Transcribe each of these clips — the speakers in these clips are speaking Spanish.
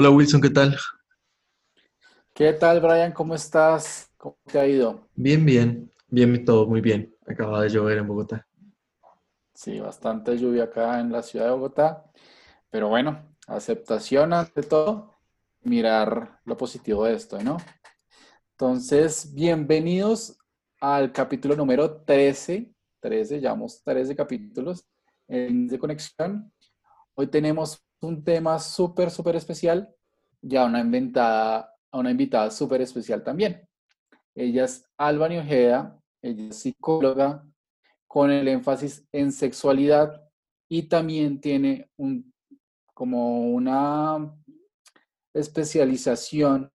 Hola Wilson, ¿qué tal? ¿Qué tal, Brian? ¿Cómo estás? ¿Cómo te ha ido? Bien, bien, bien, todo muy bien. Acaba de llover en Bogotá. Sí, bastante lluvia acá en la ciudad de Bogotá, pero bueno, aceptación ante todo, mirar lo positivo de esto, ¿no? Entonces, bienvenidos al capítulo número 13, 13, llevamos 13 capítulos en de conexión. Hoy tenemos un tema súper, súper especial, ya una inventada, a una invitada súper especial también. Ella es Alba Ojeda, ella es psicóloga con el énfasis en sexualidad y también tiene un, como una especialización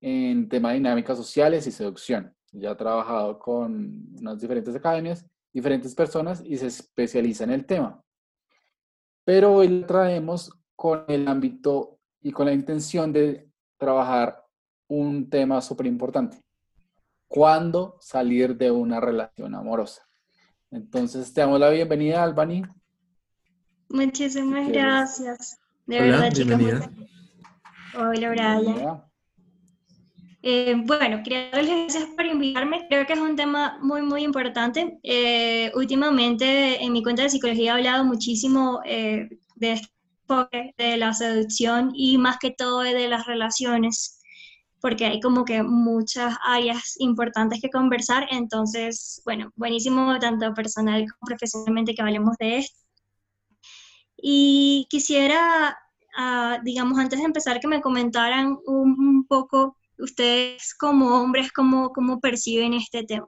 en tema de dinámicas sociales y seducción. Ya ha trabajado con unas diferentes academias, diferentes personas y se especializa en el tema. Pero hoy traemos con el ámbito y con la intención de trabajar un tema súper importante. ¿Cuándo salir de una relación amorosa? Entonces, te damos la bienvenida, Albany. Muchísimas gracias. De verdad, bienvenida. Hola, Brian. Eh, bueno, quería darles gracias por invitarme. Creo que es un tema muy, muy importante. Eh, últimamente en mi cuenta de psicología he hablado muchísimo eh, de este de la seducción y más que todo de las relaciones, porque hay como que muchas áreas importantes que conversar, entonces, bueno, buenísimo tanto personal como profesionalmente que hablemos de esto. Y quisiera, ah, digamos, antes de empezar, que me comentaran un, poco ustedes como hombres, cómo, cómo perciben este tema.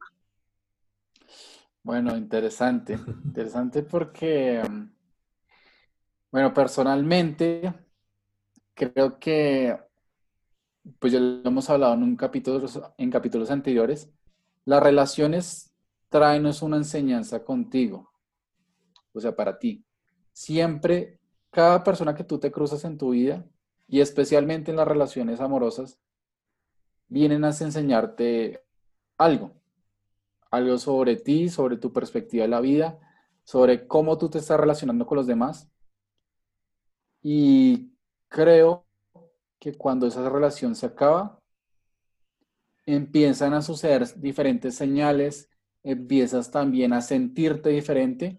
Bueno, interesante, interesante porque bueno, personalmente, creo que, pues ya lo hemos hablado en, un capítulo, en capítulos anteriores, las relaciones traen una enseñanza contigo, o sea, para ti. Siempre, cada persona que tú te cruzas en tu vida, y especialmente en las relaciones amorosas, vienen a enseñarte algo, algo sobre ti, sobre tu perspectiva de la vida, sobre cómo tú te estás relacionando con los demás y creo que cuando esa relación se acaba, empiezan a suceder diferentes señales, empiezas también a sentirte diferente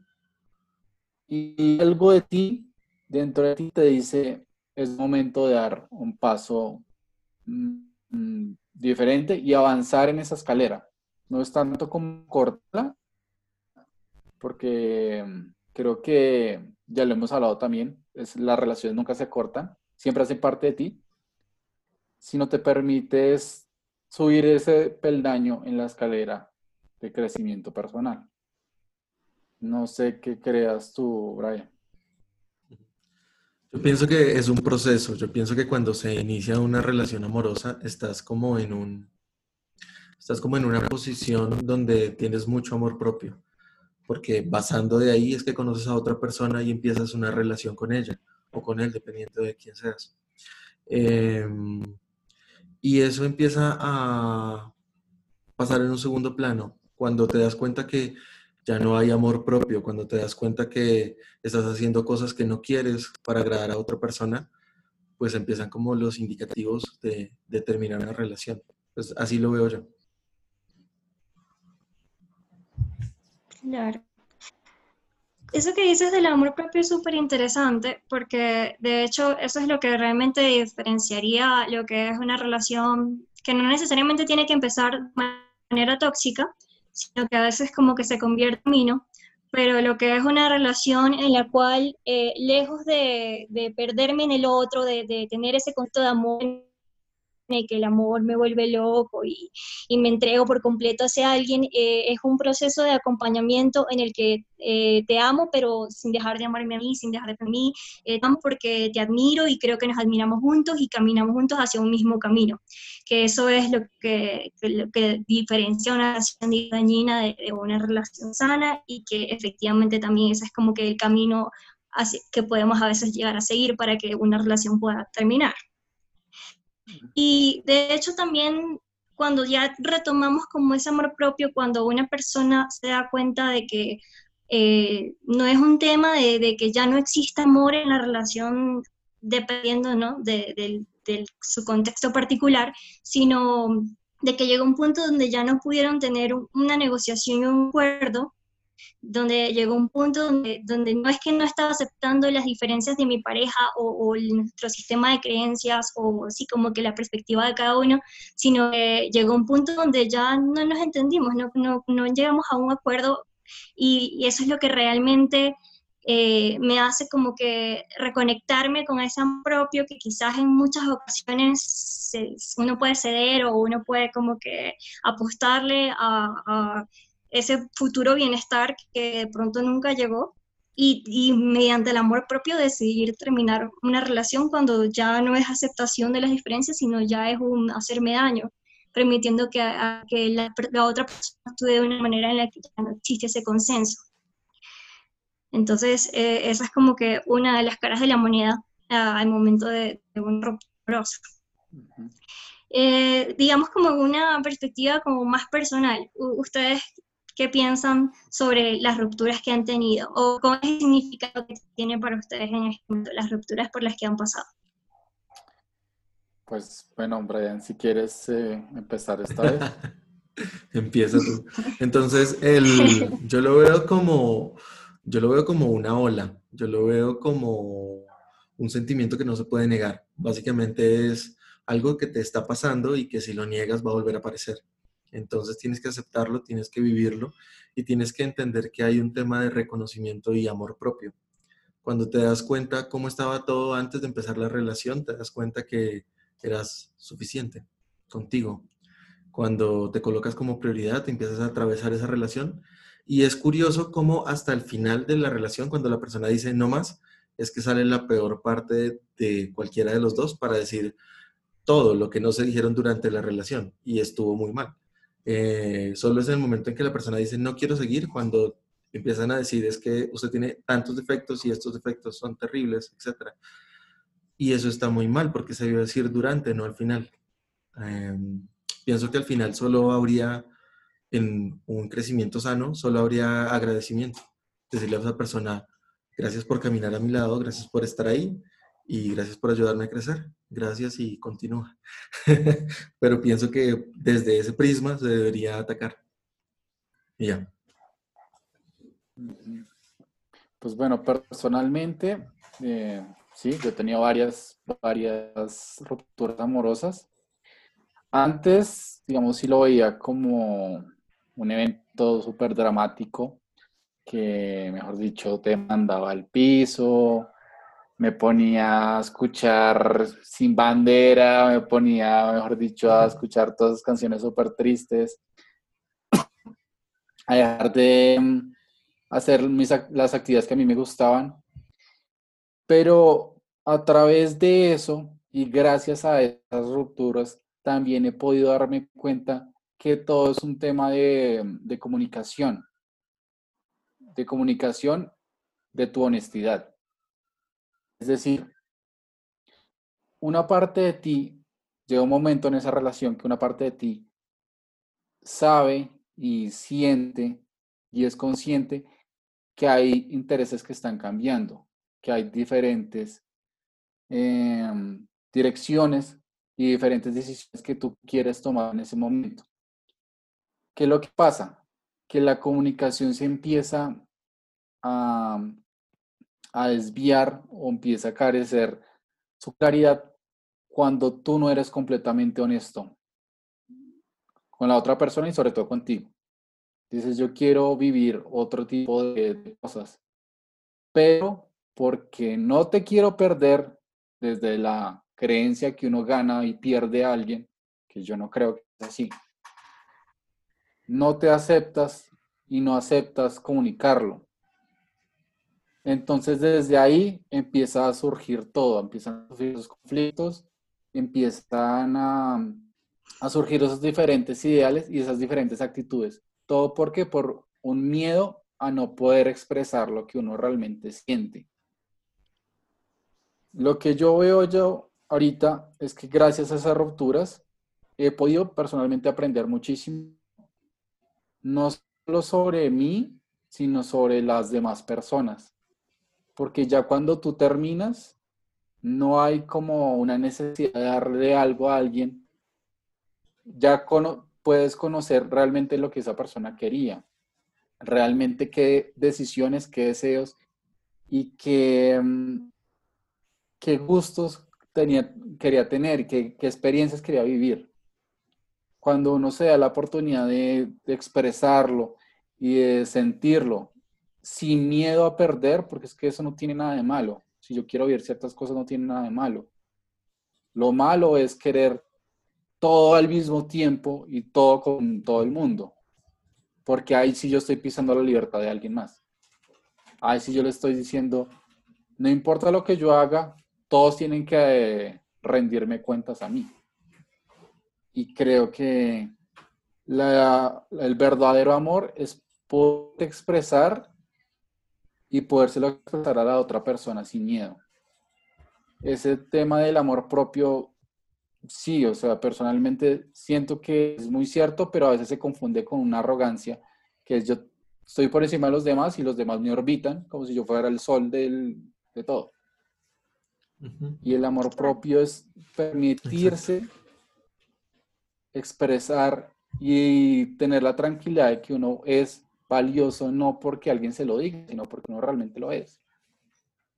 y algo de ti, dentro de ti te dice, es momento de dar un paso mm, mm, diferente y avanzar en esa escalera. No es tanto como cortarla, porque creo que ya lo hemos hablado también, es, las relaciones nunca se cortan, siempre hacen parte de ti, si no te permites subir ese peldaño en la escalera de crecimiento personal. No sé qué creas tú, Brian. Yo pienso que es un proceso. Yo pienso que cuando se inicia una relación amorosa, estás como en un, estás como en una posición donde tienes mucho amor propio porque basando de ahí es que conoces a otra persona y empiezas una relación con ella o con él, dependiendo de quién seas. Em, y eso empieza a pasar en un segundo plano cuando te das cuenta que ya no hay amor propio, cuando te das cuenta que estás haciendo cosas que no quieres para agradar a otra persona, pues empiezan como los indicativos de, de terminar una relación. Pues así lo veo yo. Claro. Eso que dices del amor propio es súper interesante porque de hecho eso es lo que realmente diferenciaría lo que es una relación que no necesariamente tiene que empezar de manera tóxica, sino que a veces como que se convierte en camino, pero lo que es una relación en la cual, eh, lejos de, perderme en el otro, de, de tener ese concepto de amor que el amor me vuelve loco y, me entrego por completo hacia alguien, eh, es un proceso de acompañamiento en el que eh, te amo, pero sin dejar de amarme a mí, sin dejar de mí, eh, te amo porque te admiro y creo que nos admiramos juntos y caminamos juntos hacia un mismo camino, que eso es lo que, lo que diferencia una relación dañina de, de una relación sana y que efectivamente también ese es como que el camino que podemos a veces llegar a seguir para que una relación pueda terminar. Y de hecho también cuando ya retomamos como ese amor propio, cuando una persona se da cuenta de que eh, no es un tema de, que ya no existe amor en la relación dependiendo ¿no? de, su contexto particular, sino de que llegó un punto donde ya no pudieron tener una negociación y un acuerdo donde llegó un punto donde, donde no es que no estaba aceptando las diferencias de mi pareja o, nuestro sistema de creencias o así como que la perspectiva de cada uno, sino que llegó un punto donde ya no nos entendimos, no, no, no llegamos a un acuerdo y, eso es lo que realmente eh, me hace como que reconectarme con ese propio que quizás en muchas ocasiones uno puede ceder o uno puede como que apostarle a ese futuro bienestar que de pronto nunca llegó y, mediante el amor propio decidir terminar una relación cuando ya no es aceptación de las diferencias, sino ya es un hacerme daño, permitiendo que, que la, otra persona actúe de una manera en la que ya no existe ese consenso. Entonces, eh, esa es como que una de las caras de la moneda al momento de, de un ruptura. Eh, digamos como una perspectiva como más personal. ¿Ustedes qué piensan sobre las rupturas que han tenido o cuál es el significado que tiene para ustedes en este momento las rupturas por las que han pasado. Pues bueno, Brian, si quieres eh, empezar esta vez. Empieza tú. Entonces, el, yo lo veo como, yo lo veo como una ola, yo lo veo como un sentimiento que no se puede negar. Básicamente es algo que te está pasando y que si lo niegas va a volver a aparecer. Entonces tienes que aceptarlo, tienes que vivirlo y tienes que entender que hay un tema de reconocimiento y amor propio. Cuando te das cuenta cómo estaba todo antes de empezar la relación, te das cuenta que eras suficiente contigo. Cuando te colocas como prioridad, te empiezas a atravesar esa relación y es curioso cómo hasta el final de la relación, cuando la persona dice no más, es que sale la peor parte de cualquiera de los dos para decir todo lo que no se dijeron durante la relación y estuvo muy mal. Eh, solo es el momento en que la persona dice no quiero seguir cuando empiezan a decir es que usted tiene tantos defectos y estos defectos son terribles, etc. Y eso está muy mal porque se debe decir durante, no al final. Em, pienso que al final solo habría, en un crecimiento sano, solo habría agradecimiento. Decirle a esa persona, gracias por caminar a mi lado, gracias por estar ahí y gracias por ayudarme a crecer. Gracias y continúa. Pero pienso que desde ese prisma se debería atacar. Y ya. Pues bueno, personalmente, eh, sí, yo he tenido varias, varias rupturas amorosas. Antes, digamos, sí lo veía como un evento súper dramático que, mejor dicho, te mandaba al piso, me ponía a escuchar Sin Bandera, me ponía, mejor dicho, a escuchar todas esas canciones súper tristes, a dejar de mm, hacer las actividades que a mí me gustaban. Pero a través de eso y gracias a esas rupturas, también he podido darme cuenta que todo es un tema de, de comunicación, de comunicación de tu honestidad. Es decir, una parte de ti, llega un momento en esa relación que una parte de ti sabe y siente y es consciente que hay intereses que están cambiando, que hay diferentes em, direcciones y diferentes decisiones que tú quieres tomar en ese momento. ¿Qué es lo que pasa? Que la comunicación se empieza a, a desviar o empieza a carecer su claridad cuando tú no eres completamente honesto con la otra persona y sobre todo contigo. Dices, yo quiero vivir otro tipo de cosas, pero porque no te quiero perder desde la creencia que uno gana y pierde a alguien, que yo no creo que es así, no te aceptas y no aceptas comunicarlo. Entonces desde ahí empieza a surgir todo, empiezan a surgir los conflictos, empiezan a, surgir esos diferentes ideales y esas diferentes actitudes. Todo porque por un miedo a no poder expresar lo que uno realmente siente. Lo que yo veo yo ahorita es que gracias a esas rupturas he podido personalmente aprender muchísimo, no solo sobre mí, sino sobre las demás personas porque ya cuando tú terminas, no hay como una necesidad de darle algo a alguien, ya puedes conocer realmente lo que esa persona quería, realmente qué decisiones, qué deseos y qué, mm, qué gustos tenía, quería tener, qué, qué experiencias quería vivir. Cuando uno se da la oportunidad de expresarlo y de sentirlo sin miedo a perder, porque es que eso no tiene nada de malo. Si yo quiero vivir ciertas cosas, no tiene nada de malo. Lo malo es querer todo al mismo tiempo y todo con todo el mundo. Porque ahí sí yo estoy pisando la libertad de alguien más. Ahí sí yo le estoy diciendo, no importa lo que yo haga, todos tienen que eh, rendirme cuentas a mí. Y creo que el verdadero amor es poder expresar y podérselo expresar a la otra persona sin miedo. Ese tema del amor propio, sí, o sea, personalmente siento que es muy cierto, pero a veces se confunde con una arrogancia, que es yo estoy por encima de los demás y los demás me orbitan como si yo fuera el sol del, de todo. Y el amor propio es permitirse expresar y tener la tranquilidad de que uno es valioso no porque alguien se lo diga, sino porque uno realmente lo es.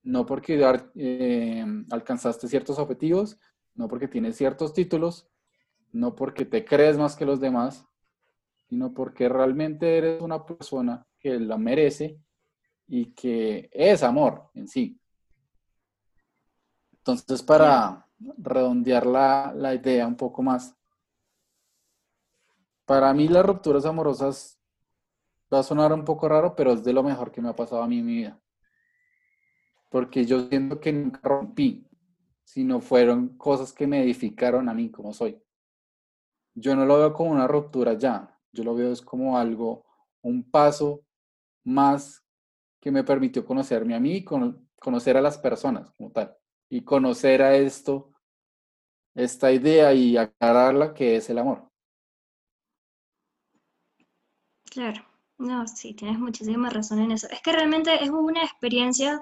No porque eh, alcanzaste ciertos objetivos, no porque tienes ciertos títulos, no porque te crees más que los demás, sino porque realmente eres una persona que la merece y que es amor en sí. Entonces, para redondear la, la idea un poco más, para mí las rupturas amorosas Va a sonar un poco raro, pero es de lo mejor que me ha pasado a mí en mi vida. Porque yo siento que nunca rompí, sino fueron cosas que me edificaron a mí como soy. Yo no lo veo como una ruptura ya, yo lo veo es como algo, un paso más que me permitió conocerme a mí y conocer a las personas como tal. Y conocer a esto, esta idea y aclararla que es el amor. Claro. No, sí, tienes muchísima razón en eso. Es que realmente es una experiencia,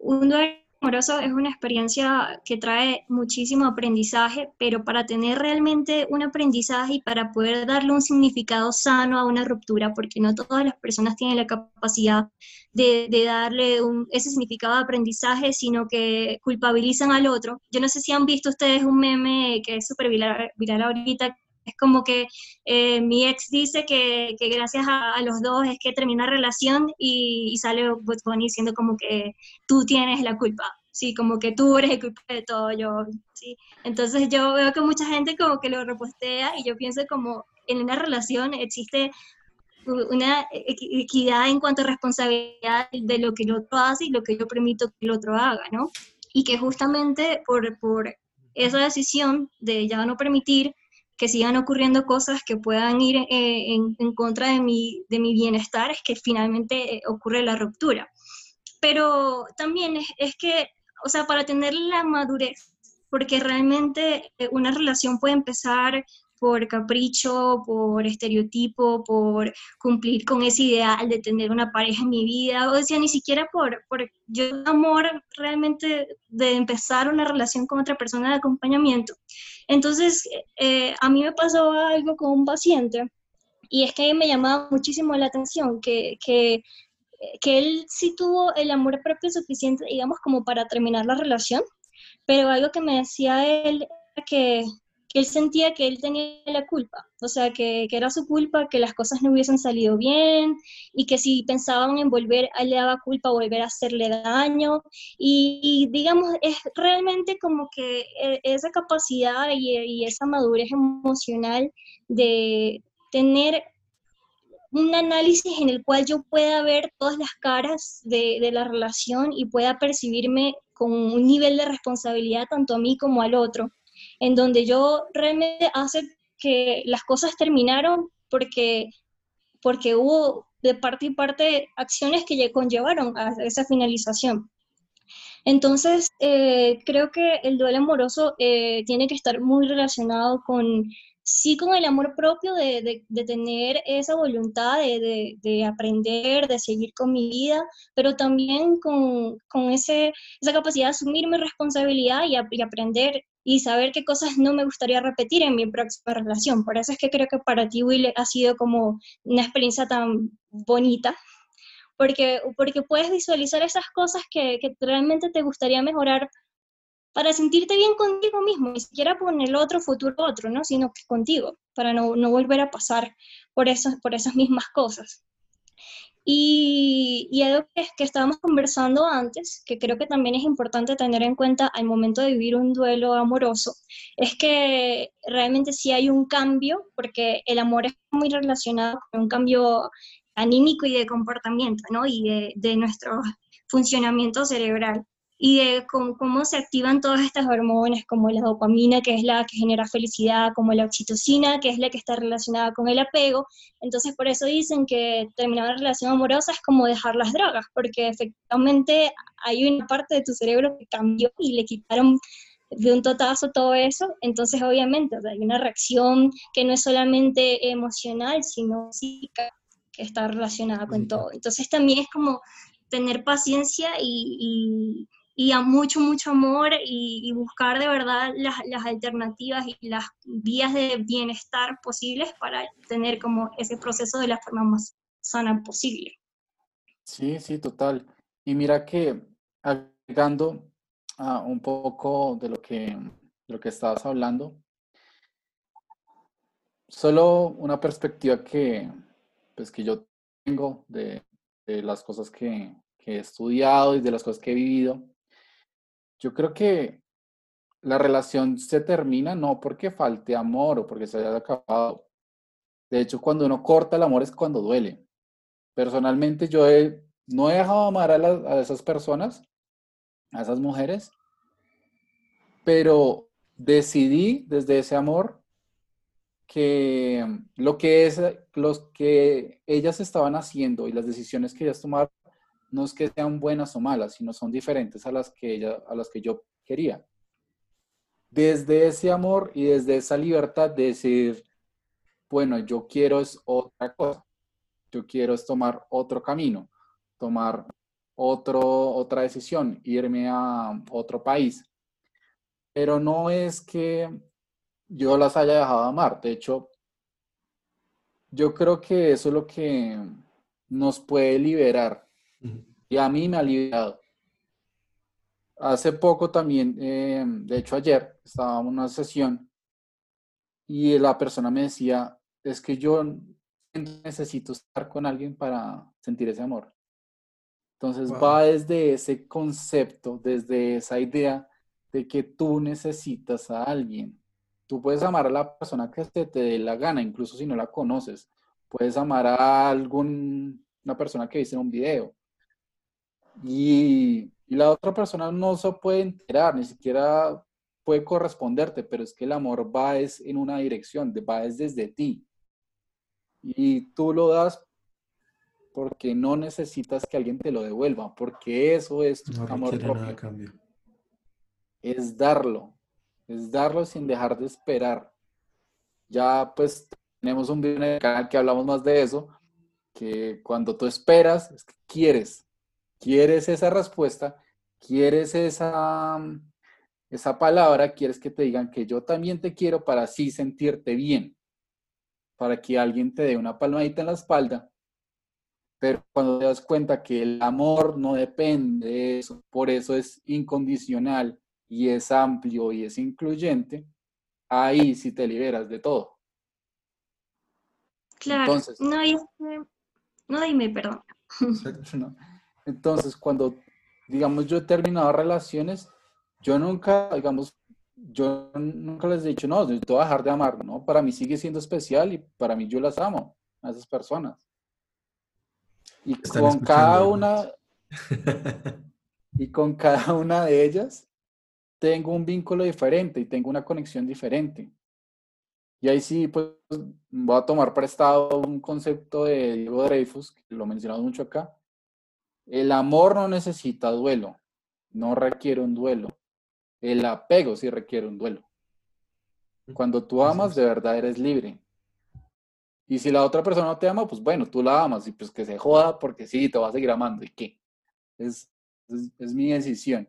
un duelo amoroso es una experiencia que trae muchísimo aprendizaje, pero para tener realmente un aprendizaje y para poder darle un significado sano a una ruptura, porque no todas las personas tienen la capacidad de, darle un, ese significado de aprendizaje, sino que culpabilizan al otro. Yo no sé si han visto ustedes un meme que es súper viral, viral ahorita, es como que eh, mi ex dice que, gracias a, los dos es que termina la relación y, sale Bugs Bunny diciendo como que tú tienes la culpa, sí, como que tú eres el culpable de todo, yo, sí. Entonces yo veo que mucha gente como que lo repostea y yo pienso como en una relación existe una equidad en cuanto a responsabilidad de lo que el otro hace y lo que yo permito que el otro haga, ¿no? Y que justamente por, por esa decisión de ya no permitir que sigan ocurriendo cosas que puedan ir eh, en, contra de mi, de mi bienestar, es que finalmente eh, ocurre la ruptura. Pero también es, que, o sea, para tener la madurez, porque realmente eh, una relación puede empezar por capricho, por estereotipo, por cumplir con ese ideal de tener una pareja en mi vida, o sea, ni siquiera por, por yo amor realmente de empezar una relación con otra persona de acompañamiento. Entonces, eh, a mí me pasó algo con un paciente y es que me llamaba muchísimo la atención que, que, que él sí tuvo el amor propio suficiente, digamos, como para terminar la relación, pero algo que me decía él que él sentía que él tenía la culpa, o sea, que, era su culpa que las cosas no hubiesen salido bien y que si pensaban en volver, él le daba culpa volver a hacerle daño. Y, digamos, es realmente como que e, esa capacidad y, esa madurez emocional de tener un análisis en el cual yo pueda ver todas las caras de la relación y pueda percibirme con un nivel de responsabilidad tanto a mí como al otro en donde yo realmente hace que las cosas terminaron porque, porque hubo de parte y parte acciones que conllevaron a esa finalización. Entonces, eh, creo que el duelo amoroso eh, tiene que estar muy relacionado con sí con el amor propio de, tener esa voluntad de, aprender, de seguir con mi vida, pero también con, ese, esa capacidad de asumir mi responsabilidad y, aprender y saber qué cosas no me gustaría repetir en mi próxima relación. Por eso es que creo que para ti, Will, ha sido como una experiencia tan bonita. Porque, porque puedes visualizar esas cosas que, que realmente te gustaría mejorar para sentirte bien contigo mismo, ni siquiera con el otro futuro otro, ¿no? Sino que contigo, para no, no volver a pasar por, eso, por esas mismas cosas. Y, y, algo que, que estábamos conversando antes, que creo que también es importante tener en cuenta al momento de vivir un duelo amoroso, es que realmente sí hay un cambio, porque el amor es muy relacionado con un cambio anímico y de comportamiento, ¿no? Y de, de nuestro funcionamiento cerebral y de cómo, se activan todas estas hormonas, como la dopamina, que es la que genera felicidad, como la oxitocina, que es la que está relacionada con el apego. Entonces, por eso dicen que terminar una relación amorosa es como dejar las drogas, porque efectivamente hay una parte de tu cerebro que cambió y le quitaron de un totazo todo eso, entonces obviamente hay una reacción que no es solamente emocional, sino psíquica, que está relacionada con todo. Entonces también es como tener paciencia y y a mucho, mucho amor y, buscar de verdad las, las, alternativas y las vías de bienestar posibles para tener como ese proceso de la forma más sana posible. Sí, sí, total. Y mira que agregando a un poco de lo que, de lo que estabas hablando, solo una perspectiva que, pues, que yo tengo de, de las cosas que, que he estudiado y de las cosas que he vivido, yo creo que la relación se termina no porque falte amor o porque se haya acabado. De hecho, cuando uno corta el amor es cuando duele. Personalmente yo no he dejado amar a, a esas personas, a esas mujeres, pero decidí desde ese amor que lo que es los que ellas estaban haciendo y las decisiones que ellas tomaron no es que sean buenas o malas, sino son diferentes a las que, ella, a las que yo quería. Desde ese amor y desde esa libertad de decir, bueno, yo quiero es otra cosa, yo quiero es tomar otro camino, tomar otro, otra decisión, irme a otro país. Pero no es que yo las haya dejado amar, de hecho, yo creo que eso es lo que nos puede liberar y a mí me ha aliviado. Hace poco también, eh, de hecho ayer, estábamos en una sesión y la persona me decía, es que yo necesito estar con alguien para sentir ese amor. Entonces va desde ese concepto, desde esa idea de que tú necesitas a alguien. Tú puedes amar a la persona que te, te dé la gana, incluso si no la conoces. Puedes amar a algún, una persona que viste en un video y, la otra persona no se puede enterar, ni siquiera puede corresponderte, pero es que el amor va es en una dirección, va es desde ti. Y tú lo das porque no necesitas que alguien te lo devuelva, porque eso es tu amor propio. Cambio. Es darlo, es darlo sin dejar de esperar. Ya pues tenemos un video en el canal que hablamos más de eso, que cuando tú esperas, es que quieres, quieres esa respuesta, quieres esa, esa palabra, quieres que te digan que yo también te quiero para así sentirte bien, para que alguien te dé una palmadita en la espalda. Pero cuando te das cuenta que el amor no depende de eso, por eso es incondicional y es amplio y es incluyente, ahí sí te liberas de todo. Claro, no, no dime, perdón. ¿no? Entonces, cuando, digamos, yo he terminado relaciones, yo nunca, digamos, yo nunca les he dicho, no, yo te voy a dejar de amar, ¿no? Para mí sigue siendo especial y para mí yo las amo a esas personas. Y con cada una, y con cada una de ellas, tengo un vínculo diferente y tengo una conexión diferente. Y ahí sí, pues voy a tomar prestado un concepto de Diego Dreyfus, que lo mencionado mucho acá, el amor no necesita duelo, no requiere un duelo. El apego sí requiere un duelo. Cuando tú amas, de verdad eres libre. Y si la otra persona no te ama, pues bueno, tú la amas y pues que se joda porque sí, te va a seguir amando. ¿Y qué? Es, es, mi decisión.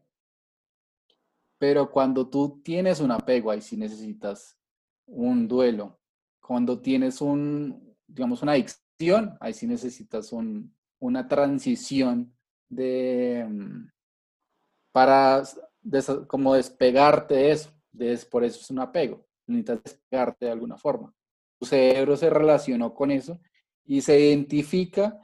Pero cuando tú tienes un apego, ahí sí necesitas un duelo. Cuando tienes un, digamos, una adicción, ahí sí necesitas un, una transición de, mm, para como despegarte de eso. por eso es un apego. Necesitas despegarte de alguna forma tu cerebro se relacionó con eso y se identifica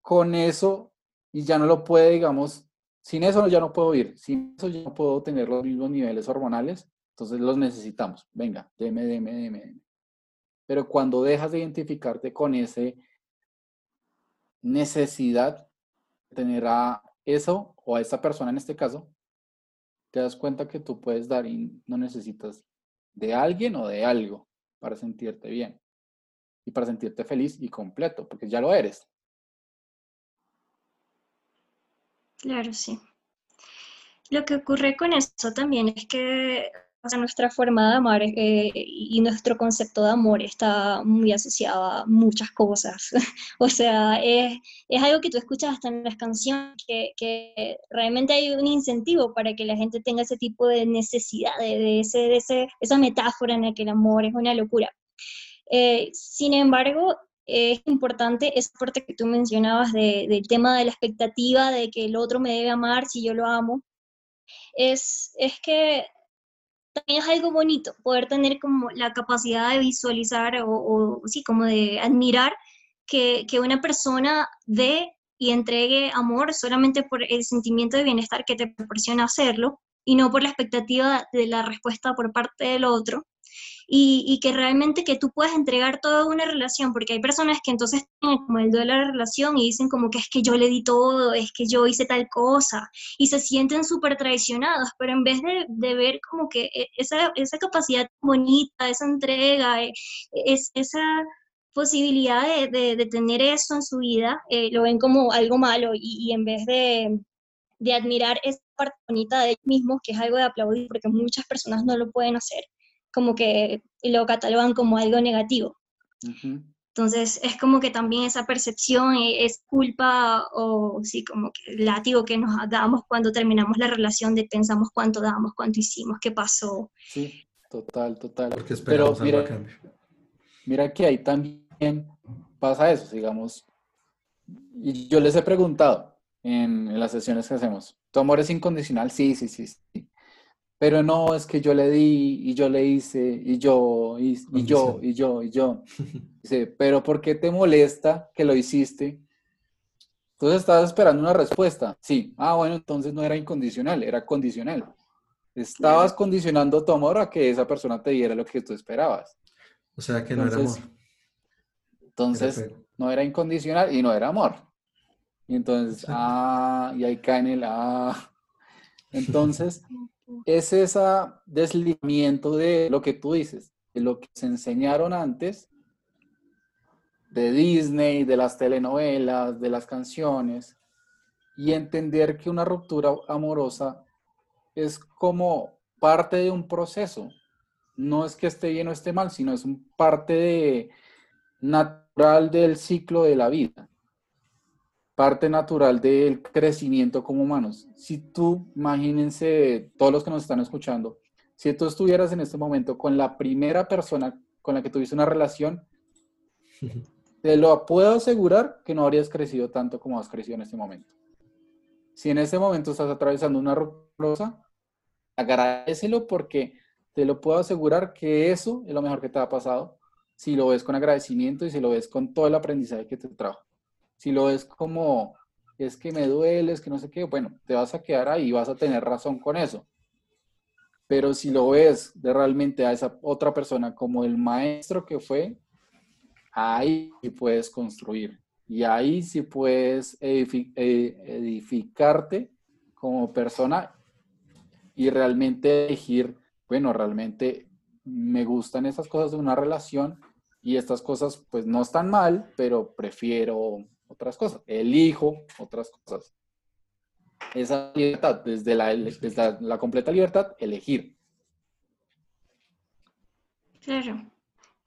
con eso y ya no lo puede, digamos, sin eso ya no puedo ir, sin eso ya no puedo tener los mismos niveles hormonales, entonces los necesitamos. Venga, deme, deme. Pero cuando dejas de identificarte con ese necesidad de tener a eso o a esa persona en este caso, te das cuenta que tú puedes dar y no necesitas de alguien o de algo para sentirte bien y para sentirte feliz y completo, porque ya lo eres. Claro, sí. Lo que ocurre con eso también es que nuestra forma de amar eh, y nuestro concepto de amor está muy asociado a muchas cosas. o sea, es, algo que tú escuchas hasta en las canciones, que, realmente hay un incentivo para que la gente tenga ese tipo de necesidad, de, ese, esa metáfora en la que el amor es una locura. Eh, sin embargo, es importante esa parte que tú mencionabas del tema de la expectativa de que el otro me debe amar si yo lo amo. Es, es que también es algo bonito poder tener como la capacidad de visualizar o, sí, como de admirar que, que, una persona dé y entregue amor solamente por el sentimiento de bienestar que te proporciona hacerlo y no por la expectativa de la respuesta por parte del otro y, que realmente que tú puedas entregar toda una relación, porque hay personas que entonces tienen como el duelo de la relación y dicen como que es que yo le di todo, es que yo hice tal cosa, y se sienten súper traicionados, pero en vez de, ver como que e, esa, esa capacidad bonita, esa entrega, e, es, esa posibilidad de, de, tener eso en su vida, eh, lo ven como algo malo y, y en vez de, de admirar esa parte bonita de ellos mismos, que es algo de aplaudir, porque muchas personas no lo pueden hacer, como que lo catalogan como algo negativo. Entonces es como que también esa percepción e, es culpa o sí, como que látigo que nos damos cuando terminamos la relación de pensamos cuánto damos, cuánto hicimos, qué pasó. Sí, total, total. Porque Pero mira, mira que ahí también pasa eso, digamos. Y yo les he preguntado en, en las sesiones que hacemos, ¿tu amor es incondicional? Sí, sí, sí, sí. Pero no, es que yo le di y yo le hice y yo y, yo y yo y yo. Dice, pero ¿por qué te molesta que lo hiciste? Entonces estabas esperando una respuesta. Sí. Ah, bueno, entonces no era incondicional, era condicional. Estabas condicionando tu amor a que esa persona te diera lo que tú esperabas. O sea que no era amor. Entonces, no era incondicional y no era amor. Y entonces, ah, y ahí cae en el ah. Entonces, es ese deslizamiento de lo que tú dices, de lo que se enseñaron antes, de Disney, de las telenovelas, de las canciones, y entender que una ruptura amorosa es como parte de un proceso. No es que esté bien o esté mal, sino es un parte natural del ciclo de la vida parte natural del crecimiento como humanos. Si tú, imagínense, todos los que nos están escuchando, si tú estuvieras en este momento con la primera persona con la que tuviste una relación, te lo puedo asegurar que no habrías crecido tanto como has crecido en este momento. Si en este momento estás atravesando una rosa, agradecelo porque te lo puedo asegurar que eso es lo mejor que te ha pasado si lo ves con agradecimiento y si lo ves con todo el aprendizaje que te trajo. Si lo ves como, es que me duele, es que no sé qué, bueno, te vas a quedar ahí vas a tener razón con eso. Pero si lo ves de realmente a esa otra persona como el maestro que fue, ahí puedes construir. Y ahí sí puedes eh, edificarte como persona y realmente elegir, bueno, realmente me gustan esas cosas de una relación y estas cosas pues no están mal, pero prefiero otras cosas, elijo otras cosas. Esa libertad, desde la, la completa libertad, elegir. Claro.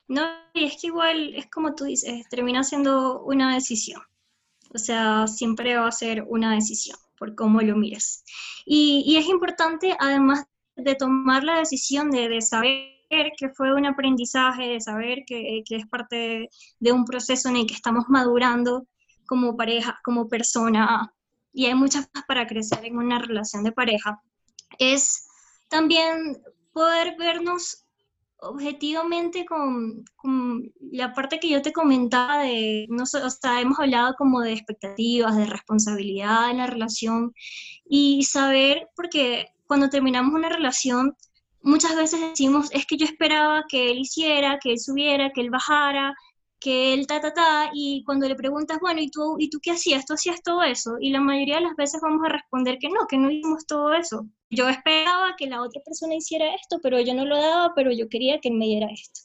No, y es que igual es como tú dices, termina siendo una decisión. O sea, siempre va a ser una decisión por cómo lo mires. Y, es importante, además de tomar la decisión de, saber que fue un aprendizaje, de saber que, que, es parte de un proceso en el que estamos madurando como pareja, como persona, y hay muchas para crecer en una relación de pareja, es también poder vernos objetivamente con, la parte que yo te comentaba de, no o sea, hemos hablado como de expectativas, de responsabilidad en la relación y saber, porque cuando terminamos una relación, muchas veces decimos, es que yo esperaba que él hiciera, que él subiera, que él bajara, que él ta, ta, ta, y cuando le preguntas, bueno, ¿y tú, ¿y tú qué hacías? ¿Tú hacías todo eso? Y la mayoría de las veces vamos a responder que no, que no hicimos todo eso. Yo esperaba que la otra persona hiciera esto, pero yo no lo daba, pero yo quería que él me diera esto.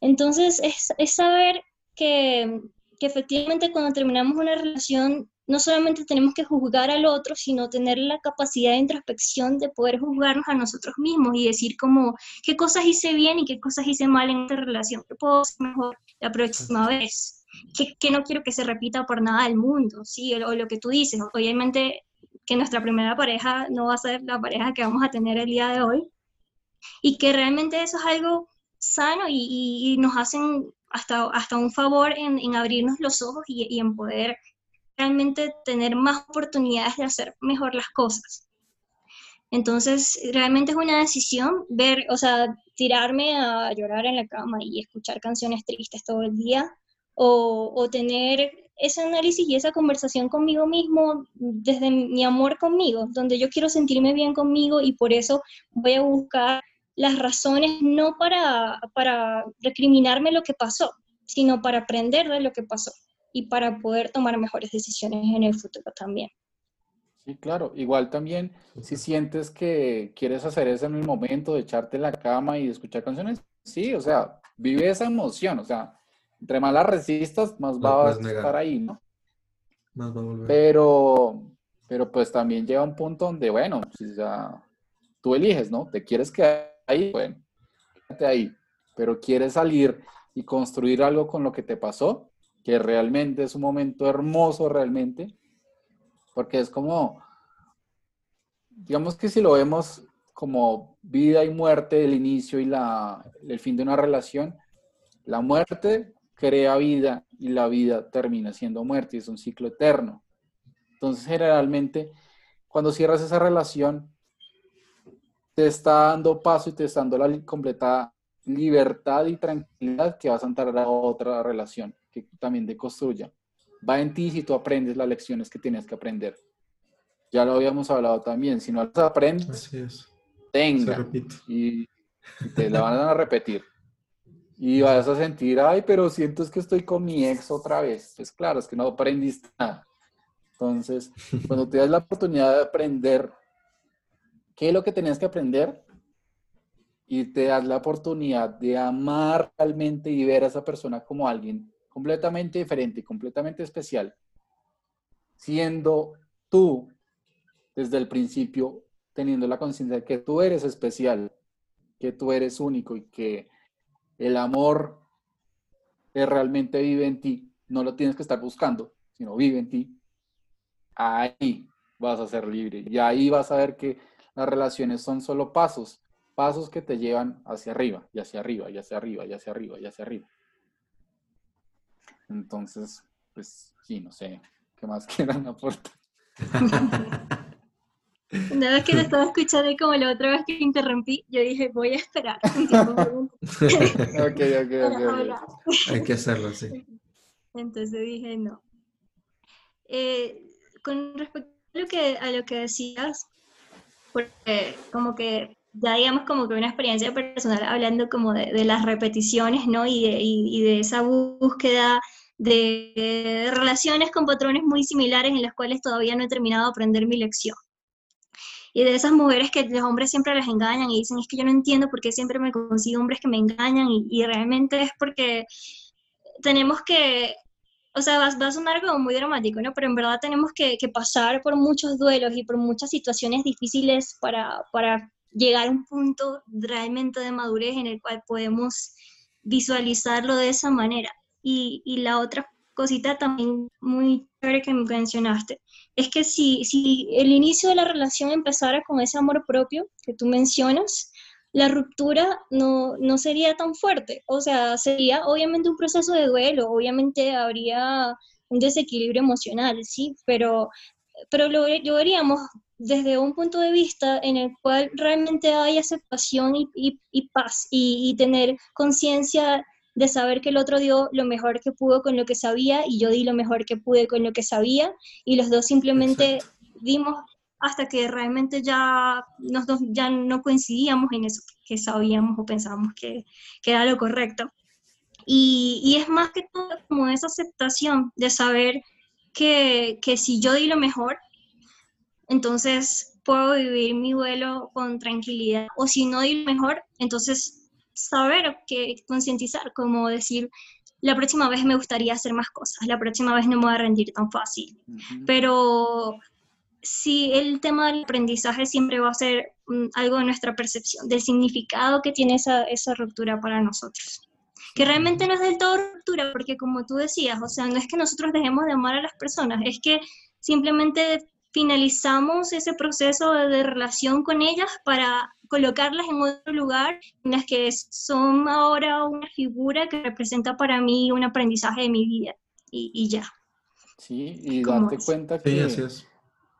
Entonces, es, es saber que, que efectivamente cuando terminamos una relación, no solamente tenemos que juzgar al otro, sino tener la capacidad de introspección de poder juzgarnos a nosotros mismos y decir como qué cosas hice bien y qué cosas hice mal en esta relación, qué puedo hacer mejor la próxima vez, que, no quiero que se repita por nada del mundo, ¿sí? O, lo que tú dices, obviamente que nuestra primera pareja no va a ser la pareja que vamos a tener el día de hoy, y que realmente eso es algo sano y, nos hacen hasta, hasta un favor en, abrirnos los ojos y, y en poder realmente tener más oportunidades de hacer mejor las cosas. Entonces, realmente es una decisión ver, o sea, tirarme a llorar en la cama y escuchar canciones tristes todo el día, o, tener ese análisis y esa conversación conmigo mismo desde mi amor conmigo, donde yo quiero sentirme bien conmigo y por eso voy a buscar las razones no para, para recriminarme lo que pasó, sino para aprender de lo que pasó y para poder tomar mejores decisiones en el futuro también. Sí, claro. Igual también, si sientes que quieres hacer eso en el momento de echarte en la cama y escuchar canciones, sí, o sea, vive esa emoción, o sea, entre más la resistas, más va a estar ahí, ¿no? Más va a volver. Pero, pero pues también llega un punto donde, bueno, si ya tú eliges, ¿no? Te quieres quedar ahí, bueno, quédate ahí, pero quieres salir y construir algo con lo que te pasó, que realmente es un momento hermoso realmente, porque es como, digamos que si lo vemos como vida y muerte, el inicio y la, el fin de una relación, la muerte crea vida y la vida termina siendo muerte y es un ciclo eterno. Entonces, generalmente, cuando cierras esa relación, te está dando paso y te está dando la completa libertad y tranquilidad que vas a entrar a otra relación que también te construya. Va en ti si tú aprendes las lecciones que tienes que aprender. Ya lo habíamos hablado también. Si no las aprendes, tenga. Y, te la van a repetir. Y vas a sentir, ay, pero siento es que estoy con mi ex otra vez. Pues claro, es que no aprendiste nada. Entonces, cuando te das la oportunidad de aprender qué es lo que tenías que aprender y te das la oportunidad de amar realmente y ver a esa persona como alguien completamente diferente, completamente especial, siendo tú desde el principio teniendo la conciencia de que tú eres especial, que tú eres único y que el amor que realmente vive en ti, no lo tienes que estar buscando, sino vive en ti, ahí vas a ser libre y ahí vas a ver que las relaciones son solo pasos, pasos que te llevan hacia arriba y hacia arriba y hacia arriba y hacia arriba y hacia arriba. Entonces, pues sí, no sé, ¿qué más quieran aportar? Nada más que lo estaba escuchando y como la otra vez que interrumpí, yo dije, voy a esperar. ok, ok, ok. Hay que hacerlo, sí. Entonces dije, no. Eh, con respecto a lo, que, a lo que decías, porque como que ya digamos como que una experiencia personal hablando como de, las repeticiones, ¿no? Y de, y de esa búsqueda de relaciones con patrones muy similares en las cuales todavía no he terminado de aprender mi lección. Y de esas mujeres que los hombres siempre les engañan y dicen, es que yo no entiendo por qué siempre me consigo hombres que me engañan y, realmente es porque tenemos que, o sea, va, a sonar como muy dramático, ¿no? Pero en verdad tenemos que, pasar por muchos duelos y por muchas situaciones difíciles para, para llegar a un punto realmente de madurez en el cual podemos visualizarlo de esa manera. Y, la otra cosita también muy chévere que mencionaste, es que si, si el inicio de la relación empezara con ese amor propio que tú mencionas, la ruptura no, no sería tan fuerte. O sea, sería obviamente un proceso de duelo, obviamente habría un desequilibrio emocional, sí, pero, pero lo, lo veríamos desde un punto de vista en el cual realmente hay aceptación y, y, paz y, y tener conciencia de saber que el otro dio lo mejor que pudo con lo que sabía y yo di lo mejor que pude con lo que sabía y los dos simplemente dimos hasta que realmente ya, nos ya no coincidíamos en eso que sabíamos o pensábamos que, que era lo correcto. Y, y, es más que todo como esa aceptación de saber que, que si yo di lo mejor, entonces puedo vivir mi vuelo con tranquilidad. O si no di mejor, entonces saber que concientizar, como decir, la próxima vez me gustaría hacer más cosas, la próxima vez no me voy a rendir tan fácil. Pero sí, el tema del aprendizaje siempre va a ser mm, algo de nuestra percepción, del significado que tiene esa, esa ruptura para nosotros. Que realmente no es del todo ruptura, porque como tú decías, o sea, no es que nosotros dejemos de amar a las personas, es que simplemente finalizamos ese proceso de relación con ellas para colocarlas en otro lugar, en las que son ahora una figura que representa para mí un aprendizaje de mi vida y, ya. Sí, y darte cuenta que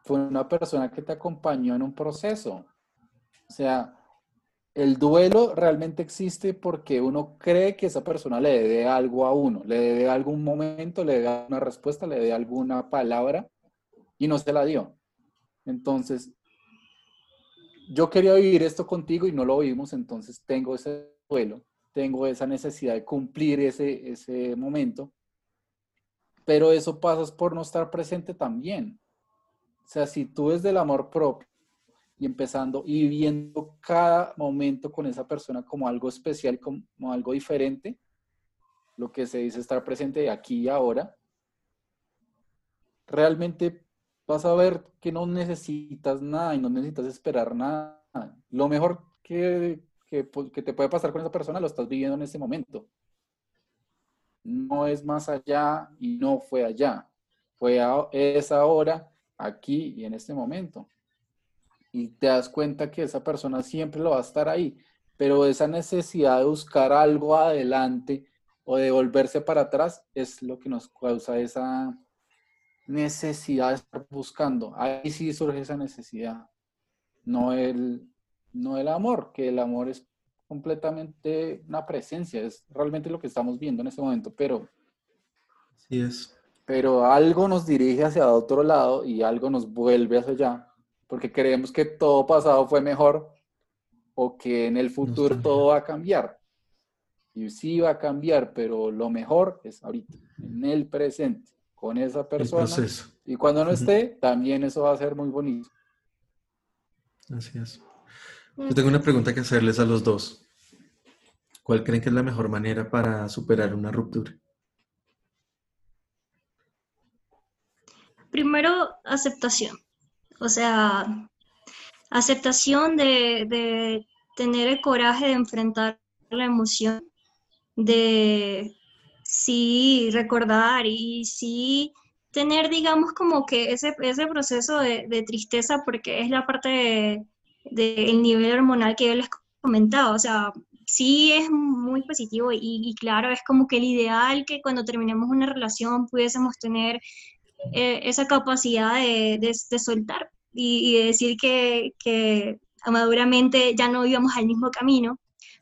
fue una persona que te acompañó en un proceso. O sea, el duelo realmente existe porque uno cree que esa persona le debe algo a uno, le debe algún momento, le debe una respuesta, le debe alguna palabra y no se la dio. Entonces, yo quería vivir esto contigo y no lo vivimos, entonces tengo ese duelo, tengo esa necesidad de cumplir ese, ese momento, pero eso pasa por no estar presente también. O sea, si tú desde el amor propio y empezando y viviendo cada momento con esa persona como algo especial, como algo diferente, lo que se dice estar presente aquí y ahora, realmente vas a ver que no necesitas nada y no necesitas esperar nada. Lo mejor que, pues, que, te puede pasar con esa persona lo estás viviendo en ese momento. No es más allá y no fue allá. Fue a, es ahora, aquí y en este momento. Y te das cuenta que esa persona siempre lo va a estar ahí. Pero esa necesidad de buscar algo adelante o de volverse para atrás es lo que nos causa esa, necesidad de estar buscando. Ahí sí surge esa necesidad, no el, no el amor, que el amor es completamente una presencia, es realmente lo que estamos viendo en este momento, pero... Sí es. Pero algo nos dirige hacia otro lado y algo nos vuelve hacia allá, porque creemos que todo pasado fue mejor o que en el futuro todo va a cambiar. Y sí va a cambiar, pero lo mejor es ahorita, en el presente con esa persona. Y cuando no esté, también eso va a ser muy bonito. Así es. Yo tengo una pregunta que hacerles a los dos. ¿Cuál creen que es la mejor manera para superar una ruptura? Primero, aceptación. O sea, aceptación de, de tener el coraje de enfrentar la emoción, de sí recordar y sí tener, digamos, como que ese, ese proceso de, tristeza, porque es la parte del nivel hormonal que yo les comentaba, o sea, sí es muy positivo y, claro, es como que el ideal que cuando terminemos una relación pudiésemos tener eh, esa capacidad de, soltar y, de decir que, que maduramente ya no íbamos al mismo camino,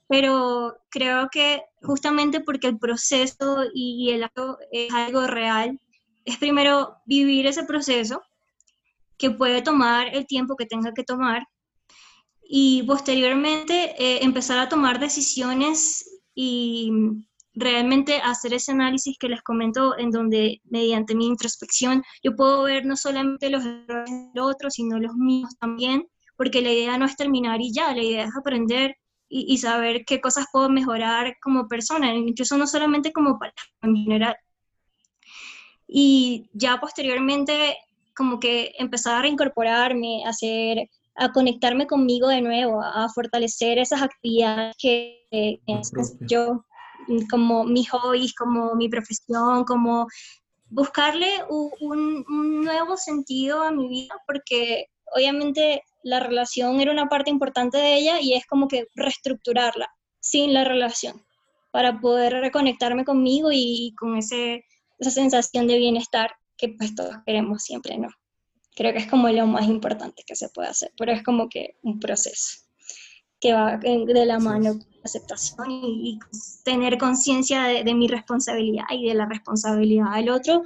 pero creo que justamente porque el proceso y el acto es algo real, es primero vivir ese proceso que puede tomar el tiempo que tenga que tomar y posteriormente eh, empezar a tomar decisiones y realmente hacer ese análisis que les comento en donde mediante mi introspección yo puedo ver no solamente los errores del otro, sino los míos también, porque la idea no es terminar y ya, la idea es aprender y, saber qué cosas puedo mejorar como persona, incluso no solamente como para en general. Y ya posteriormente como que empezar a reincorporarme, a hacer, a conectarme conmigo de nuevo, a fortalecer esas actividades que, yo como mis hobbies, como mi profesión, como buscarle un, nuevo sentido a mi vida, porque obviamente la relación era una parte importante de ella y es como que reestructurarla sin la relación para poder reconectarme conmigo y con ese, esa sensación de bienestar que pues todos queremos siempre, ¿no? Creo que es como lo más importante que se puede hacer, pero es como que un proceso que va de la mano con la aceptación y, tener conciencia de, mi responsabilidad y de la responsabilidad del otro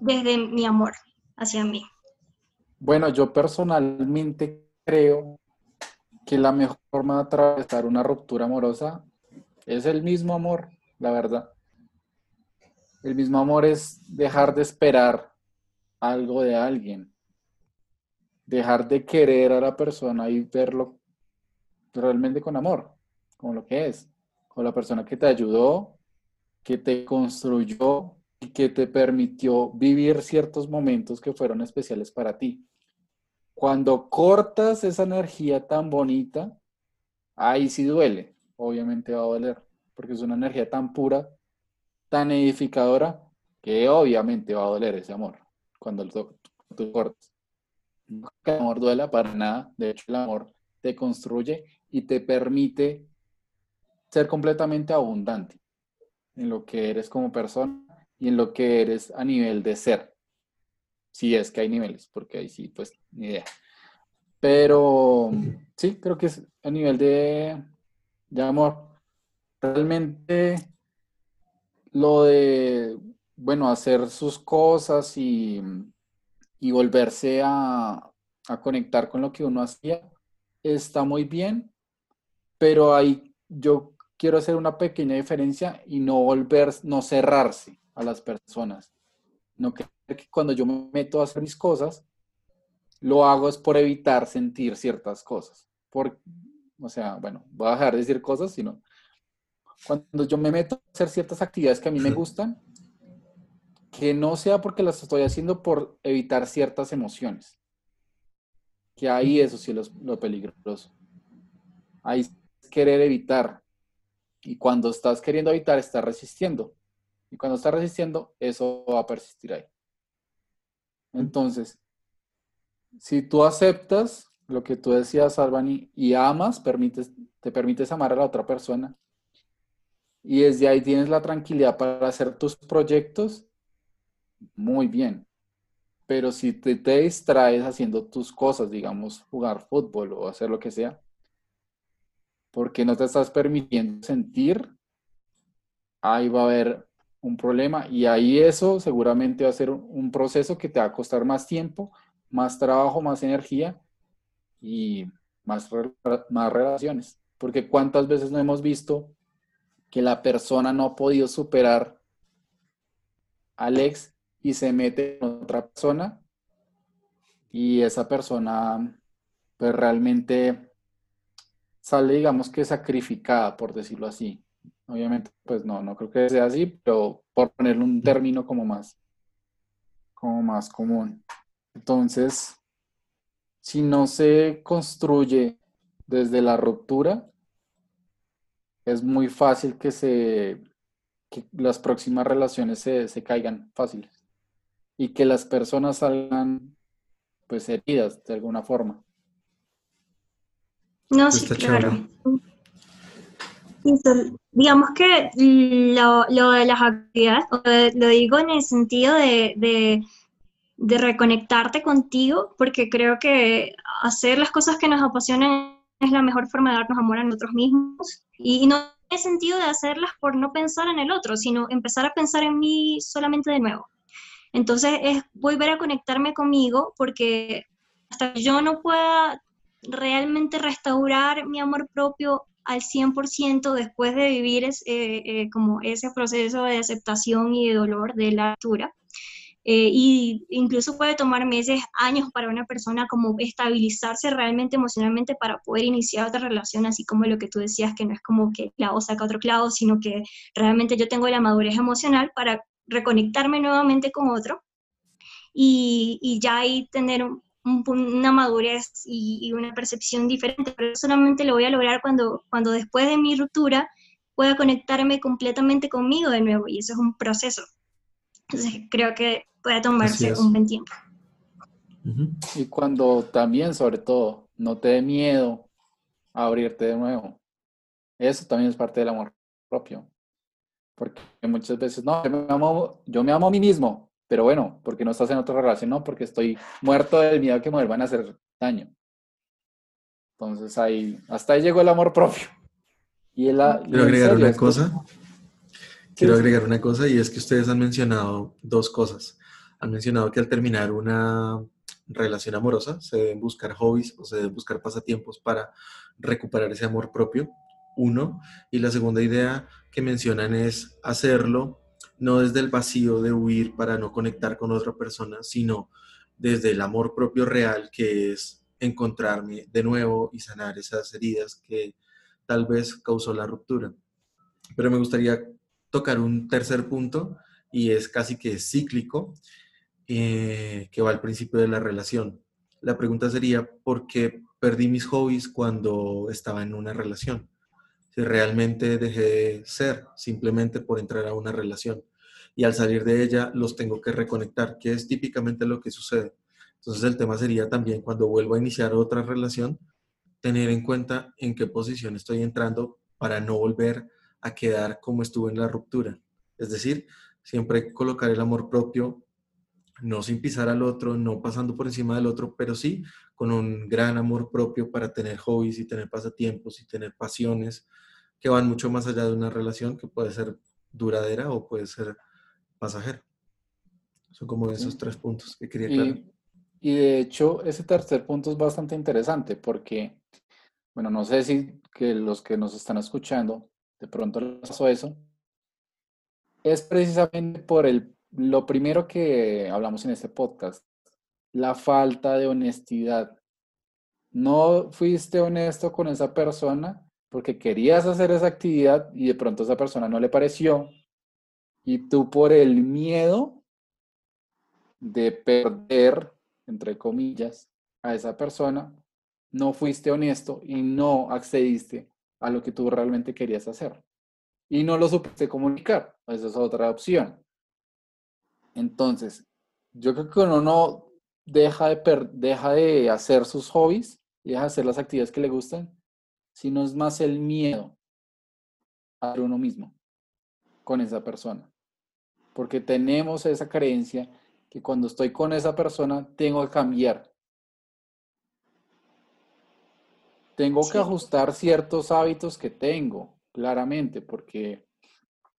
desde mi amor hacia mí. Bueno, yo personalmente creo que la mejor forma de atravesar una ruptura amorosa es el mismo amor, la verdad. El mismo amor es dejar de esperar algo de alguien, dejar de querer a la persona y verlo realmente con amor, como lo que es, con la persona que te ayudó, que te construyó y que te permitió vivir ciertos momentos que fueron especiales para ti. Cuando cortas esa energía tan bonita, ahí sí duele, obviamente va a doler, porque es una energía tan pura, tan edificadora, que obviamente va a doler ese amor cuando tú cortas. No que el amor duela para nada, de hecho el amor te construye y te permite ser completamente abundante en lo que eres como persona y en lo que eres a nivel de ser. Si es que hay niveles, porque ahí sí, pues, ni idea. Pero sí, creo que es a nivel de, de amor. Realmente lo de, bueno, hacer sus cosas y, y volverse a, a conectar con lo que uno hacía está muy bien, pero ahí yo quiero hacer una pequeña diferencia y no volver, no cerrarse a las personas. No que cuando yo me meto a hacer mis cosas, lo hago es por evitar sentir ciertas cosas. Por, o sea, bueno, voy a dejar de decir cosas, sino cuando yo me meto a hacer ciertas actividades que a mí me gustan, que no sea porque las estoy haciendo por evitar ciertas emociones. Que ahí eso sí es lo peligroso. Ahí querer evitar. Y cuando estás queriendo evitar, estás resistiendo. Y cuando estás resistiendo, eso va a persistir ahí. Entonces, si tú aceptas lo que tú decías, Albany, y amas, permites, te permites amar a la otra persona, y desde ahí tienes la tranquilidad para hacer tus proyectos, muy bien. Pero si te, te distraes haciendo tus cosas, digamos, jugar fútbol o hacer lo que sea, porque no te estás permitiendo sentir, ahí va a haber un problema y ahí eso seguramente va a ser un proceso que te va a costar más tiempo, más trabajo, más energía y más, más relaciones. Porque cuántas veces no hemos visto que la persona no ha podido superar al ex y se mete en otra persona y esa persona pues realmente sale, digamos que sacrificada, por decirlo así. Obviamente, pues no, no creo que sea así, pero por ponerle un término como más, como más común. Entonces, si no se construye desde la ruptura, es muy fácil que se que las próximas relaciones se, se caigan fáciles y que las personas salgan pues heridas de alguna forma. No, sí, claro. Digamos que lo, de las actividades, lo digo en el sentido de, reconectarte contigo, porque creo que hacer las cosas que nos apasionan es la mejor forma de darnos amor a nosotros mismos. Y, no en el sentido de hacerlas por no pensar en el otro, sino empezar a pensar en mí solamente de nuevo. Entonces es volver a conectarme conmigo porque hasta que yo no pueda realmente restaurar mi amor propio al 100% después de vivir eh, eh, como ese proceso de aceptación y de dolor de la altura. Eh, y incluso puede tomar meses, años para una persona como estabilizarse realmente emocionalmente para poder iniciar otra relación, así como lo que tú decías, que no es como que clavo saca otro clavo, sino que realmente yo tengo la madurez emocional para reconectarme nuevamente con otro y, y ya ahí tener una madurez y, una percepción diferente, pero solamente lo voy a lograr cuando, cuando después de mi ruptura pueda conectarme completamente conmigo de nuevo y eso es un proceso. Entonces creo que puede tomarse un buen tiempo. Y cuando también, sobre todo, no te dé miedo a abrirte de nuevo. Eso también es parte del amor propio. Porque muchas veces, no, yo me amo, yo me amo a mí mismo, pero bueno, porque no estás en otra relación, no, porque estoy muerto del miedo que me vuelvan a hacer daño. Entonces ahí, hasta ahí llegó el amor propio. Y el, Quiero agregar una cosa. Quiero agregar una cosa y es que ustedes han mencionado dos cosas. Han mencionado que al terminar una relación amorosa se deben buscar hobbies o se deben buscar pasatiempos para recuperar ese amor propio uno. Y la segunda idea que mencionan es hacerlo no desde el vacío de huir para no conectar con otra persona, sino desde el amor propio real, que es encontrarme de nuevo y sanar esas heridas que tal vez causó la ruptura. Pero me gustaría tocar un tercer punto y es casi que cíclico, eh, que va al principio de la relación. La pregunta sería, ¿por qué perdí mis hobbies cuando estaba en una relación? realmente dejé de ser simplemente por entrar a una relación. Y al salir de ella los tengo que reconectar, que es típicamente lo que sucede. Entonces el tema sería también cuando vuelvo a iniciar otra relación, tener en cuenta en qué posición estoy entrando para no volver a quedar como estuve en la ruptura. Es decir, siempre colocar el amor propio, no sin pisar al otro, no pasando por encima del otro, pero sí con un gran amor propio para tener hobbies y tener pasatiempos y tener pasiones que van mucho más allá de una relación que puede ser duradera o puede ser pasajera. Son como esos tres puntos que quería aclarar. Y, de hecho, ese tercer punto es bastante interesante porque, bueno, no sé si que los que nos están escuchando de pronto les pasó eso. Es precisamente por el, lo primero que hablamos en este podcast, la falta de honestidad. No fuiste honesto con esa persona porque querías hacer esa actividad y de pronto esa persona no le pareció y tú por el miedo de perder, entre comillas, a esa persona, no fuiste honesto y no accediste a lo que tú realmente querías hacer. Y no lo supiste comunicar. Esa es otra opción. Entonces, yo creo que uno no deja de, de hacer sus hobbies y deja de hacer las actividades que le gustan sino es más el miedo a uno mismo con esa persona. Porque tenemos esa creencia que cuando estoy con esa persona tengo que cambiar. Tengo que ajustar ciertos hábitos que tengo, claramente, porque,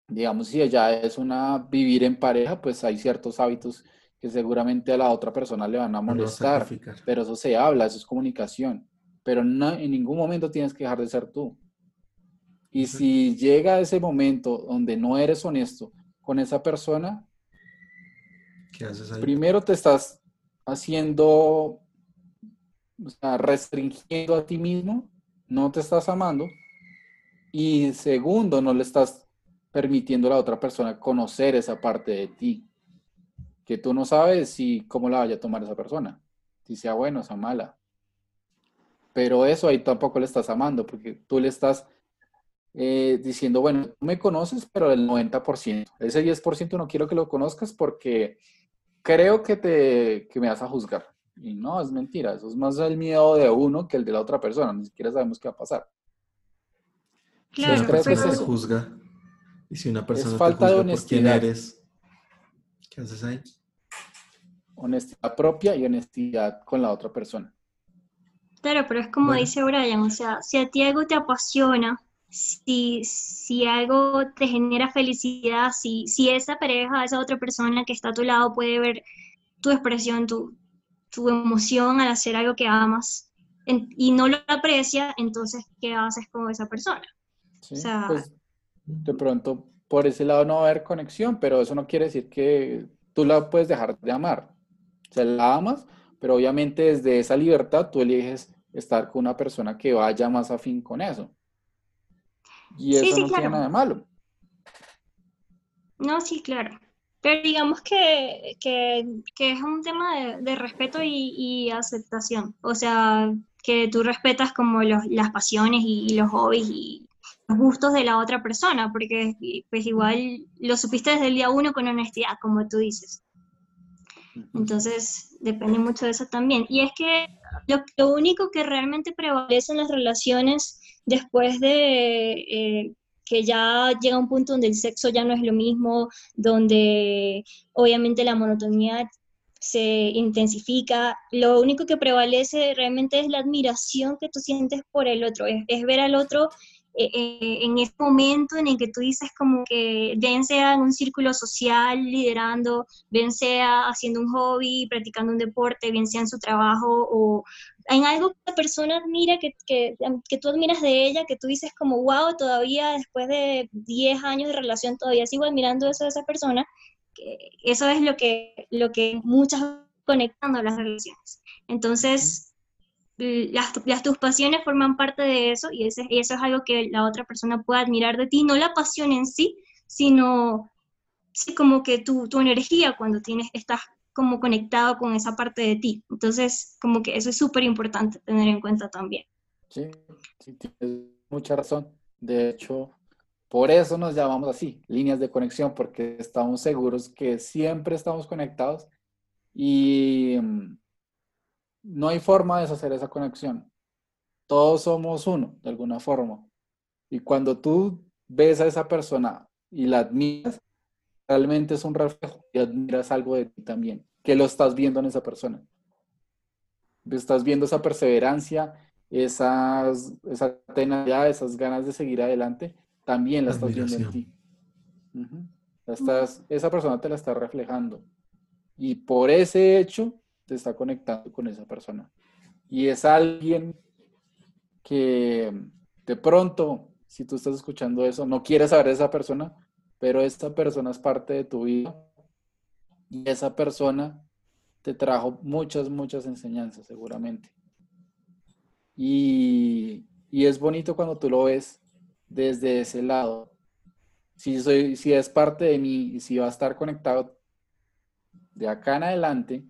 digamos, si ya es una vivir en pareja, pues hay ciertos hábitos que seguramente a la otra persona le van a molestar, pero eso se habla, eso es comunicación pero no, en ningún momento tienes que dejar de ser tú. Y si llega ese momento donde no eres honesto con esa persona, ¿qué haces ahí? Primero te estás haciendo, o sea, restringiendo a ti mismo, no te estás amando. Y segundo, no le estás permitiendo a la otra persona conocer esa parte de ti, que tú no sabes si cómo la vaya a tomar esa persona, si sea buena o sea mala. Pero eso ahí tampoco le estás amando, porque tú le estás eh, diciendo, bueno, tú me conoces, pero el 90%. Ese 10% no quiero que lo conozcas porque creo que, te, que me vas a juzgar. Y no, es mentira. Eso es más el miedo de uno que el de la otra persona. Ni siquiera sabemos qué va a pasar. Claro, si una persona juzga y si una persona es falta te juzga de honestidad. por quién eres, ¿qué haces ahí? Honestidad propia y honestidad con la otra persona. Claro, pero es como dice Brian, o sea, si a ti algo te apasiona, si, si algo te genera felicidad, si, si esa pareja, esa otra persona que está a tu lado puede ver tu expresión, tu, tu emoción al hacer algo que amas y no lo aprecia, entonces, ¿qué haces con esa persona? o sea, pues, de pronto por ese lado no va a haber conexión, pero eso no quiere decir que tú la puedes dejar de amar. O sea, la amas, pero obviamente desde esa libertad tú eliges estar con una persona que vaya más afín con eso. Y eso no tiene nada de malo. No, sí, claro. Pero digamos que, es un tema de, respeto y, aceptación. O sea, que tú respetas como las pasiones y, los hobbies y, gustos de la otra persona, porque pues igual lo supiste desde el día uno con honestidad, como tú dices. Entonces, depende mucho de eso también. Y es que lo, único que realmente prevalece en las relaciones después de eh, que ya llega un punto donde el sexo ya no es lo mismo, donde obviamente la monotonía se intensifica, lo único que prevalece realmente es la admiración que tú sientes por el otro, es ver al otro eh, eh, en ese momento en el que tú dices como que bien sea en un círculo social liderando, bien sea haciendo un hobby, practicando un deporte, bien sea en su trabajo o en algo que la persona admira, que, que, que tú admiras de ella, que tú dices como, wow, todavía después de 10 años de relación todavía sigo admirando eso de esa persona, que eso es lo que, lo que muchas conectando las relaciones. Entonces, las, tus pasiones forman parte de eso y, eso es algo que la otra persona puede admirar de ti, no la pasión en sí, sino sí, como que tu, tu energía cuando tienes, estás como conectado con esa parte de ti. Entonces, como que eso es súper importante tener en cuenta también. Sí, sí, tienes mucha razón. De hecho, por eso nos llamamos así, líneas de conexión, porque estamos seguros que siempre estamos conectados y mm, no hay forma de deshacer esa conexión. Todos somos uno, de alguna forma. Y cuando tú ves a esa persona y la admiras, realmente es un reflejo y admiras algo de ti también, que lo estás viendo en esa persona. Estás viendo esa perseverancia, esas, esa tenacidad, esas ganas de seguir adelante, también la estás viendo en ti. estás, esa persona te la está reflejando. Y por ese hecho, te está conectando con esa persona. Y es alguien que de pronto, si tú estás escuchando eso, no quieres saber de esa persona, pero esta persona es parte de tu vida y esa persona te trajo muchas, muchas enseñanzas seguramente. Y, y es bonito cuando tú lo ves desde ese lado. Si, soy, si es parte de mí y si va a estar conectado de acá en adelante,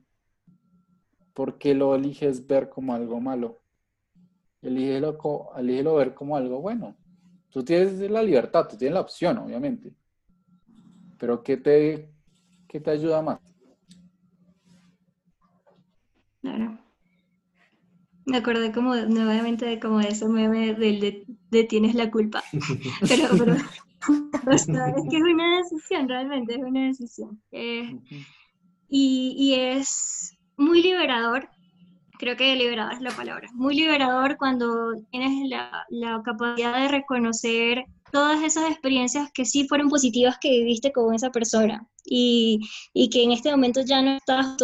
¿por qué lo eliges ver como algo malo? Elígelo, elígelo ver como algo bueno. Tú tienes la libertad, tú tienes la opción, obviamente. Pero ¿qué te, qué te ayuda más? Claro. Me acordé como nuevamente de como ese meme del de, tienes la culpa. Pero, pero es que es una decisión, realmente es una decisión. Eh, y, y es muy liberador, creo que liberador es la palabra, muy liberador cuando tienes la, la, capacidad de reconocer todas esas experiencias que sí fueron positivas que viviste con esa persona y, y que en este momento ya no estás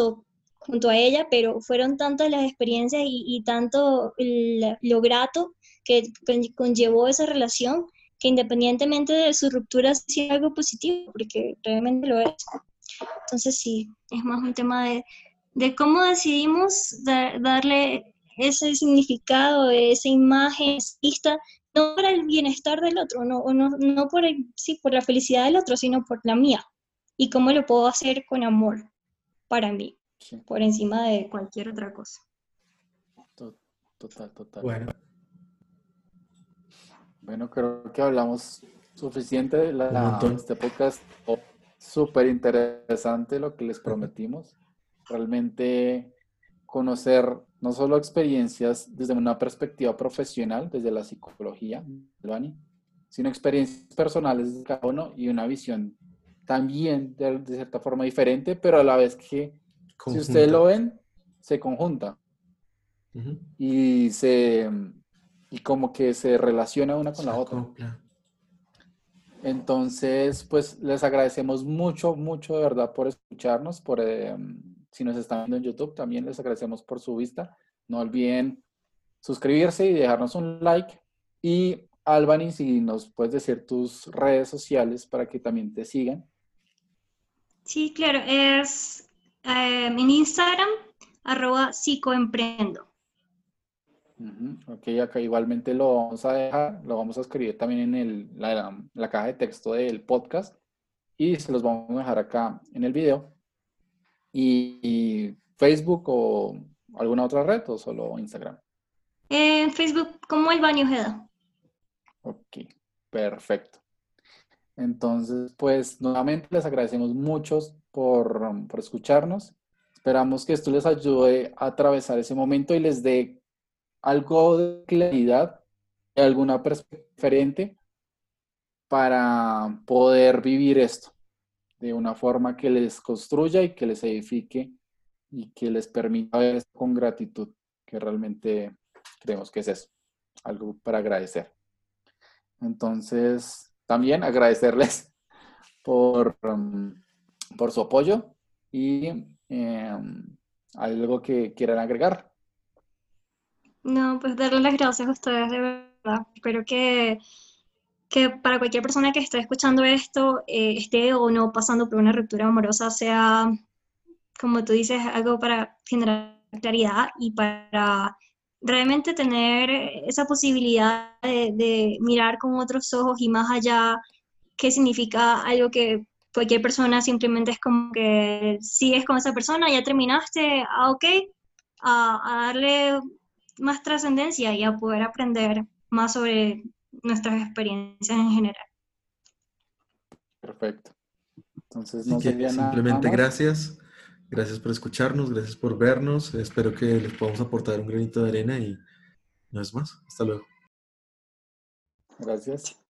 junto a ella, pero fueron tantas las experiencias y, y tanto lo grato que conllevó esa relación que independientemente de su ruptura sea algo positivo, porque realmente lo es. Entonces sí, es más un tema de, de cómo decidimos darle ese significado, esa imagen, esa no para el bienestar del otro, no, no, no por, sí, por la felicidad del otro, sino por la mía. Y cómo lo puedo hacer con amor para mí, por encima de cualquier otra cosa. Total, total. Bueno. Bueno, creo que hablamos suficiente de la, este podcast. Súper interesante lo que les prometimos realmente conocer no solo experiencias desde una perspectiva profesional, desde la psicología, sino experiencias personales de cada uno y una visión también de, cierta forma diferente, pero a la vez que, si ustedes lo ven, se conjunta. Y se y como que se relaciona una con la otra. Entonces, pues les agradecemos mucho, mucho de verdad por escucharnos, por em, si nos están viendo en YouTube, también les agradecemos por su vista. No olviden suscribirse y dejarnos un like. Y Albany, si nos puedes decir tus redes sociales para que también te sigan. Sí, claro, es eh, en Instagram, arroba psicoemprendo. Ok, acá igualmente lo vamos a dejar, lo vamos a escribir también en el, la, la, caja de texto del podcast y se los vamos a dejar acá en el video y, Facebook o alguna otra red o solo Instagram? En Facebook como el Baño Ojeda. Ok, Perfecto. Entonces, pues nuevamente les agradecemos mucho por, por escucharnos. Esperamos que esto les ayude a atravesar ese momento y les dé algo de claridad, alguna perspectiva diferente para poder vivir esto de una forma que les construya y que les edifique y que les permita ver con gratitud, que realmente creemos que es eso, algo para agradecer. Entonces, también agradecerles por, um, por su apoyo y em, algo que quieran agregar. No, pues darle las gracias a ustedes, de verdad. Espero que, que para cualquier persona que esté escuchando esto, eh, esté o no pasando por una ruptura amorosa, sea, como tú dices, algo para generar claridad y para realmente tener esa posibilidad de, mirar con otros ojos y más allá, qué significa algo que cualquier persona simplemente es como que sigues con esa persona, ya terminaste, ah, ok, a, darle más trascendencia y a poder aprender más sobre nuestras experiencias en general. Perfecto. Entonces, no simplemente gracias. Gracias por escucharnos, gracias por vernos. Espero que les podamos aportar un granito de arena y no es más. Hasta luego. Gracias.